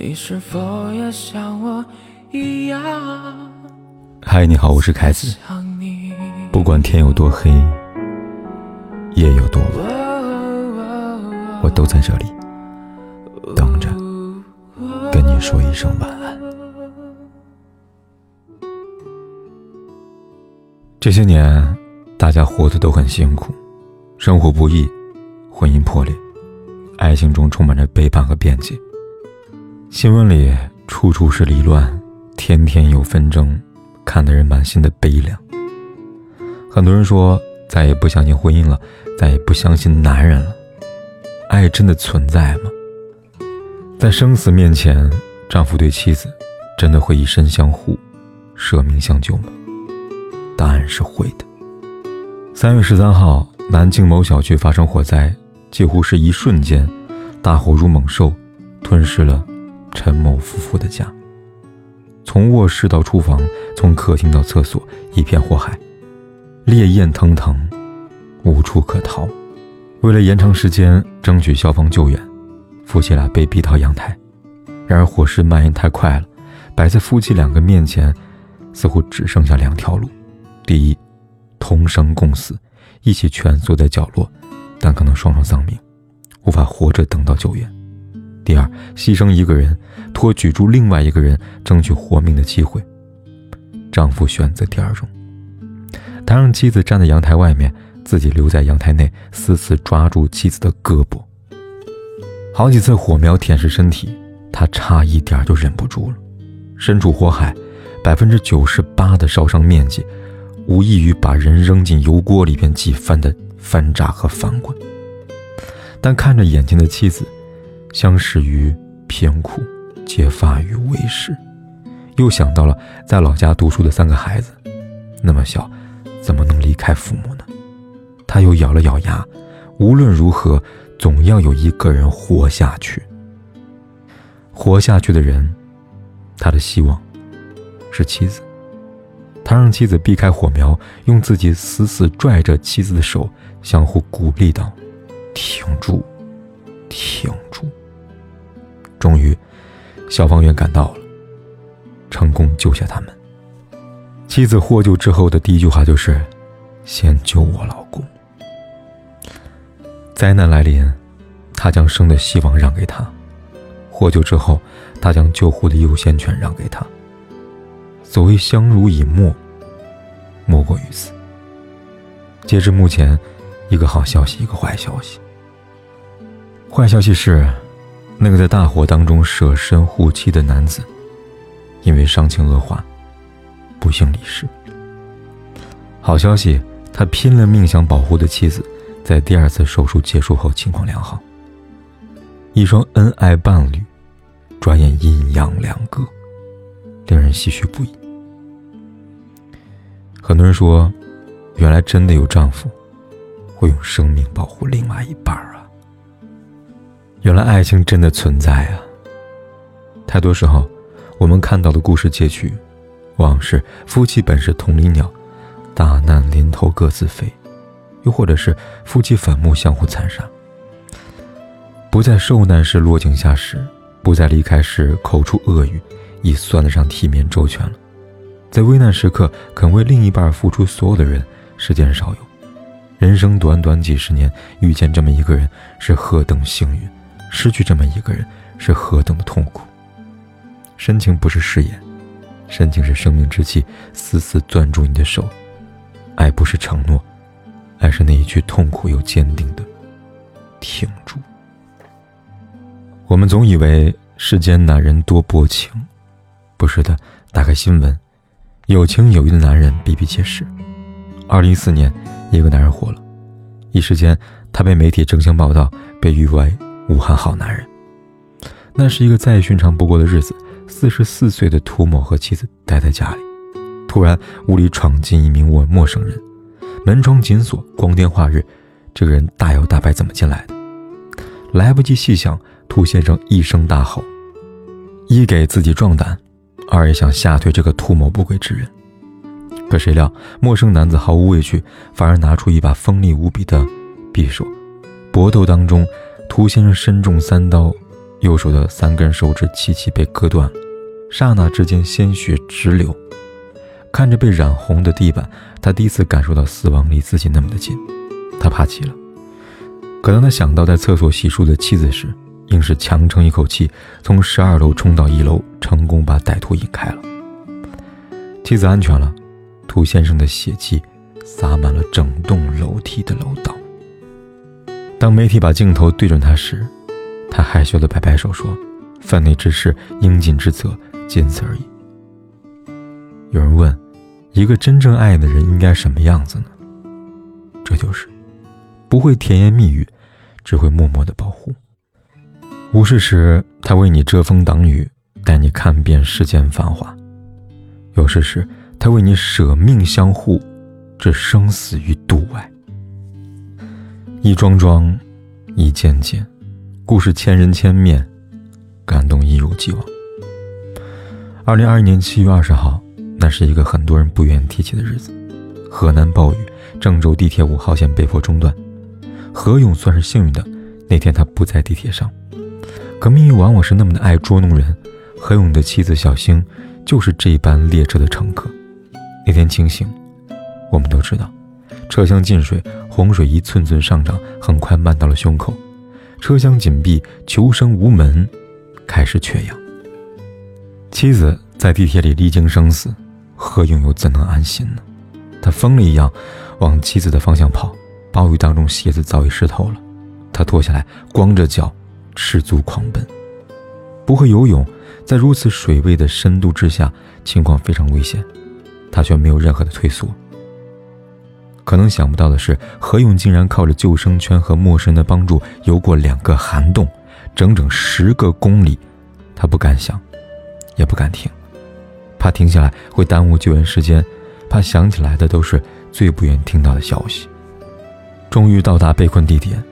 你是否也像我一样？嗨，你好，我是凯子。不管天有多黑，夜有多晚，我都在这里等着跟你说一声晚安。这些年，大家活得都很辛苦，生活不易，婚姻破裂，爱情中充满着背叛和辩解。新闻里处处是离乱，天天有纷争，看得人满心的悲凉。很多人说再也不相信婚姻了，再也不相信男人了。爱真的存在吗？在生死面前，丈夫对妻子真的会以身相护、舍命相救吗？答案是会的。三月十三号，南京某小区发生火灾，几乎是一瞬间，大火如猛兽，吞噬了。陈某夫妇的家，从卧室到厨房，从客厅到厕所，一片火海，烈焰腾腾，无处可逃。为了延长时间，争取消防救援，夫妻俩被逼到阳台。然而火势蔓延太快了，摆在夫妻两个面前，似乎只剩下两条路：第一，同生共死，一起蜷缩在角落，但可能双双丧命，无法活着等到救援。第二，牺牲一个人，托举住另外一个人，争取活命的机会。丈夫选择第二种，他让妻子站在阳台外面，自己留在阳台内，死死抓住妻子的胳膊。好几次火苗舔舐身体，他差一点就忍不住了。身处火海，百分之九十八的烧伤面积，无异于把人扔进油锅里边几番的翻炸和翻滚。但看着眼前的妻子。相识于贫苦，结发于为师，又想到了在老家读书的三个孩子，那么小，怎么能离开父母呢？他又咬了咬牙，无论如何，总要有一个人活下去。活下去的人，他的希望是妻子。他让妻子避开火苗，用自己死死拽着妻子的手，相互鼓励道：“挺住，挺住。”终于，消防员赶到了，成功救下他们。妻子获救之后的第一句话就是：“先救我老公。”灾难来临，他将生的希望让给他；获救之后，他将救护的优先权让给他。所谓相濡以沫，莫过于此。截至目前，一个好消息，一个坏消息。坏消息是。那个在大火当中舍身护妻的男子，因为伤情恶化，不幸离世。好消息，他拼了命想保护的妻子，在第二次手术结束后情况良好。一双恩爱伴侣，转眼阴阳两隔，令人唏嘘不已。很多人说，原来真的有丈夫，会用生命保护另外一半啊。原来爱情真的存在啊！太多时候，我们看到的故事结局，往是夫妻本是同林鸟，大难临头各自飞；又或者是夫妻反目相互残杀。不在受难时落井下石，不在离开时口出恶语，已算得上体面周全了。在危难时刻肯为另一半付出所有的人，世间少有。人生短短几十年，遇见这么一个人，是何等幸运！失去这么一个人是何等的痛苦。深情不是誓言，深情是生命之气，死死攥住你的手。爱不是承诺，爱是那一句痛苦又坚定的“挺住”。我们总以为世间男人多薄情，不是的。打开新闻，有情有义的男人比比皆是。二零一四年，一个男人火了，一时间他被媒体争相报道，被誉为。武汉好男人。那是一个再寻常不过的日子。四十四岁的涂某和妻子待在家里，突然屋里闯进一名陌陌生人，门窗紧锁，光天化日，这个人大摇大摆怎么进来的？来不及细想，涂先生一声大吼：“一给自己壮胆，二也想吓退这个图谋不轨之人。”可谁料陌生男子毫无畏惧，反而拿出一把锋利无比的匕首，搏斗当中。涂先生身中三刀，右手的三根手指齐齐被割断，刹那之间鲜血直流。看着被染红的地板，他第一次感受到死亡离自己那么的近，他怕极了。可当他想到在厕所洗漱的妻子时，硬是强撑一口气，从十二楼冲到一楼，成功把歹徒引开了。妻子安全了，涂先生的血迹洒满了整栋楼梯的楼道。当媒体把镜头对准他时，他害羞的摆摆手说：“犯内之事，应尽之责，仅此而已。”有人问：“一个真正爱的人应该什么样子呢？”这就是，不会甜言蜜语，只会默默的保护。无事时，他为你遮风挡雨，带你看遍世间繁华；有事时，他为你舍命相护，置生死于度外。一桩桩，一件件，故事千人千面，感动一如既往。二零二一年七月二十号。那是一个很多人不愿意提起的日子。河南暴雨，郑州地铁五号线被迫中断。何勇算是幸运的，那天他不在地铁上。可命运往往是那么的爱捉弄人。何勇的妻子小星就是这班列车的乘客。那天清醒，我们都知道，车厢进水，洪水一寸寸上涨，很快漫到了胸口。车厢紧闭，求生无门，开始缺氧。妻子在地铁里历经生死。何勇又怎能安心呢？他疯了一样往妻子的方向跑，暴雨当中鞋子早已湿透了，他脱下来，光着脚，赤足狂奔。不会游泳，在如此水位的深度之下，情况非常危险，他却没有任何的退缩。可能想不到的是，何勇竟然靠着救生圈和陌生的帮助游过两个涵洞，整整十个公里。他不敢想，也不敢停。怕停下来会耽误救援时间，怕想起来的都是最不愿听到的消息。终于到达被困地点，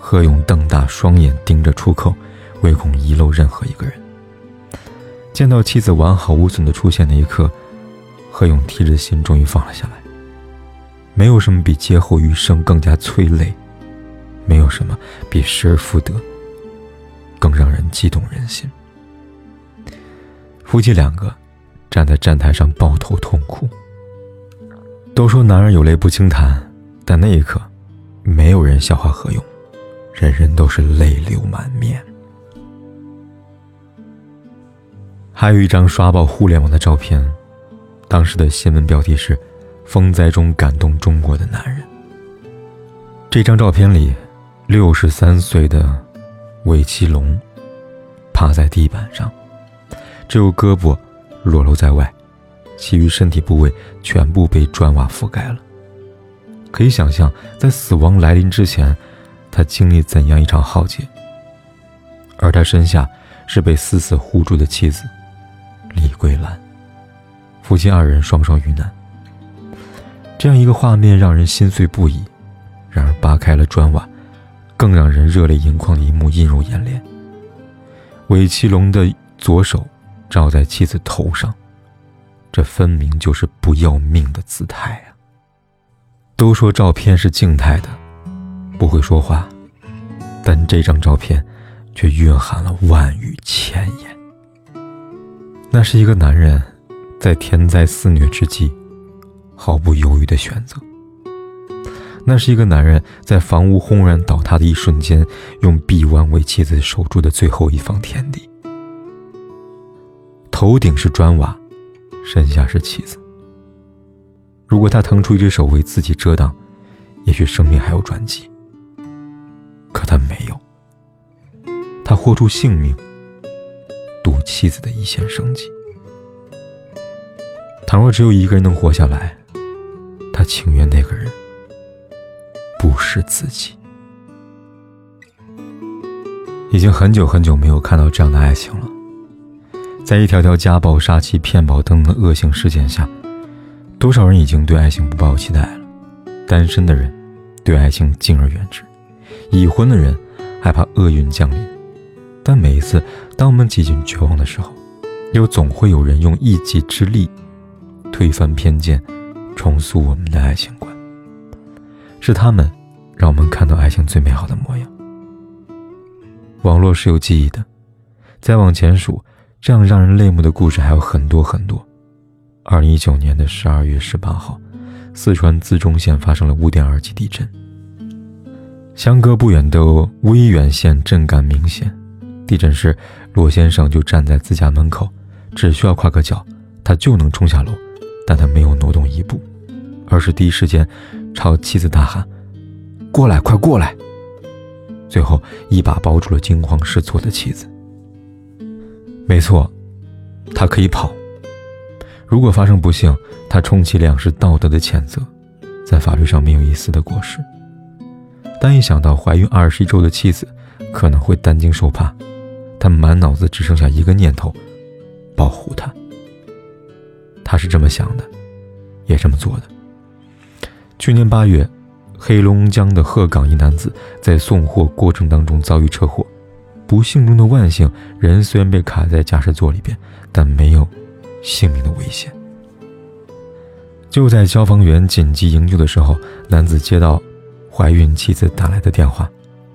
何勇瞪大双眼盯着出口，唯恐遗漏任何一个人。见到妻子完好无损的出现那一刻，何勇提着心终于放了下来。没有什么比劫后余生更加催泪，没有什么比失而复得更让人激动人心。夫妻两个。站在站台上抱头痛哭。都说男人有泪不轻弹，但那一刻，没有人笑话何勇，人人都是泪流满面。还有一张刷爆互联网的照片，当时的新闻标题是“风灾中感动中国的男人”。这张照片里，六十三岁的韦其龙趴在地板上，只有胳膊。裸露在外，其余身体部位全部被砖瓦覆盖了。可以想象，在死亡来临之前，他经历怎样一场浩劫。而他身下是被死死护住的妻子李桂兰，夫妻二人双双遇难。这样一个画面让人心碎不已。然而，扒开了砖瓦，更让人热泪盈眶的一幕映入眼帘：韦奇龙的左手。照在妻子头上，这分明就是不要命的姿态啊！都说照片是静态的，不会说话，但这张照片却蕴含了万语千言。那是一个男人在天灾肆虐之际毫不犹豫的选择；那是一个男人在房屋轰然倒塌的一瞬间，用臂弯为妻子守住的最后一方天地。头顶是砖瓦，身下是妻子。如果他腾出一只手为自己遮挡，也许生命还有转机。可他没有，他豁出性命，赌妻子的一线生机。倘若只有一个人能活下来，情愿那个人不是自己。已经很久很久没有看到这样的爱情了。在一条条家暴、杀妻、骗保等等的恶性事件下，多少人已经对爱情不抱期待了？单身的人对爱情敬而远之，已婚的人害怕厄运降临。但每一次，当我们几近绝望的时候，又总会有人用一己之力推翻偏见，重塑我们的爱情观。是他们，让我们看到爱情最美好的模样。网络是有记忆的，再往前数，这样让人泪目的故事还有很多很多。二零一九年的十二月十八号，四川资中县发生了五点二级地震。相隔不远的威远县震感明显，地震时，罗先生就站在自家门口，只需要跨个脚，他就能冲下楼，但他没有挪动一步，而是第一时间朝妻子大喊：“过来，快过来！”最后一把抱住了惊慌失措的妻子。没错，他可以跑。如果发生不幸，他充其量是道德的谴责，在法律上没有一丝的过失。但一想到怀孕二十一周的妻子可能会担惊受怕，他满脑子只剩下一个念头：保护她。他是这么想的，也这么做的。去年八月，黑龙江的鹤岗一男子在送货过程当中遭遇车祸。不幸中的万幸，人虽然被卡在驾驶座里边，但没有性命的危险。就在消防员紧急营救的时候，男子接到怀孕妻子打来的电话，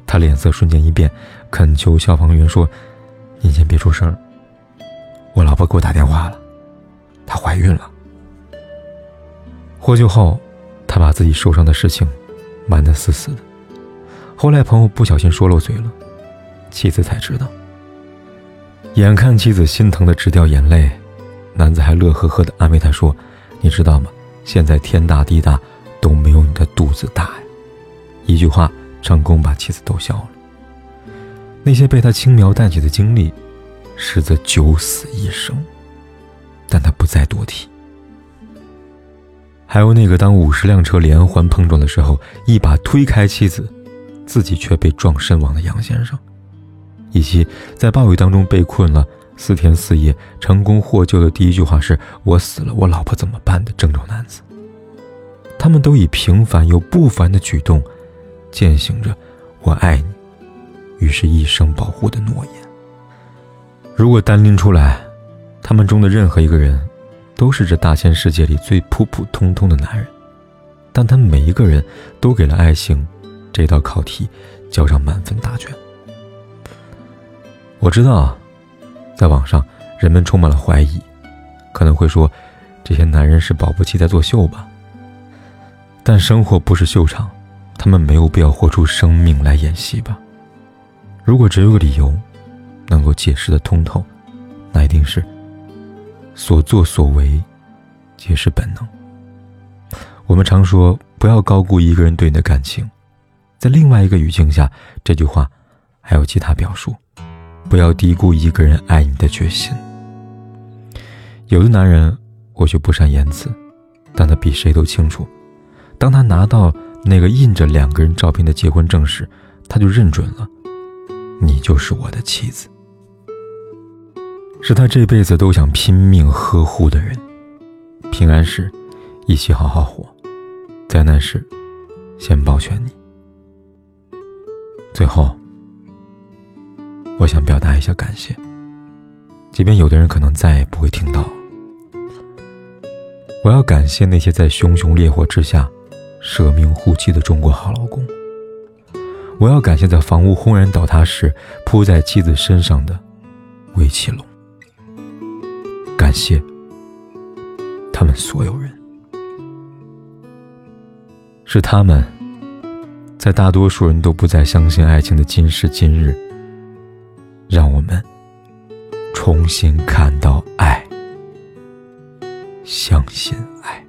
他脸色瞬间一变，恳求消防员说：“你先别出声，我老婆给我打电话了，怀孕了。”获救后，他把自己受伤的事情瞒得死死的。后来朋友不小心说漏嘴了。妻子才知道，眼看妻子心疼的直掉眼泪，男子还乐呵呵的安慰她说：“你知道吗？现在天大地大，都没有你的肚子大呀。”一句话成功把妻子逗笑了。那些被他轻描淡写的经历，实则九死一生，但他不再多提。还有那个当五十辆车连环碰撞的时候，一把推开妻子，自己却被撞身亡的杨先生。以及在暴雨当中被困了四天四夜，成功获救的第一句话是我死了，我老婆怎么办的郑州男子，他们都以平凡又不凡的举动，践行着我爱你，于是一生保护的诺言。如果单拎出来，他们中的任何一个人，都是这大千世界里最普普通通的男人，但他们每一个人都给了爱情这道考题交上满分答卷。我知道，在网上人们充满了怀疑，可能会说，这些男人是保不齐在作秀吧。但生活不是秀场，他们没有必要活出生命来演戏吧。如果只有个理由，能够解释的通透，那一定是所作所为皆是本能。我们常说不要高估一个人对你的感情，在另外一个语境下，这句话还有其他表述。不要低估一个人爱你的决心。有的男人或许不善言辞，但他比谁都清楚，当他拿到那个印着两个人照片的结婚证时，他就认准了，你就是我的妻子，是他这辈子都想拼命呵护的人。平安时，一起好好活；灾难时，先保全你。最后。我想表达一下感谢，即便有的人可能再也不会听到。我要感谢那些在熊熊烈火之下舍命护妻的中国好老公。我要感谢在房屋轰然倒塌时扑在妻子身上的魏启龙。感谢他们所有人，是他们，在大多数人都不再相信爱情的今时今日。让我们重新看到爱，相信爱。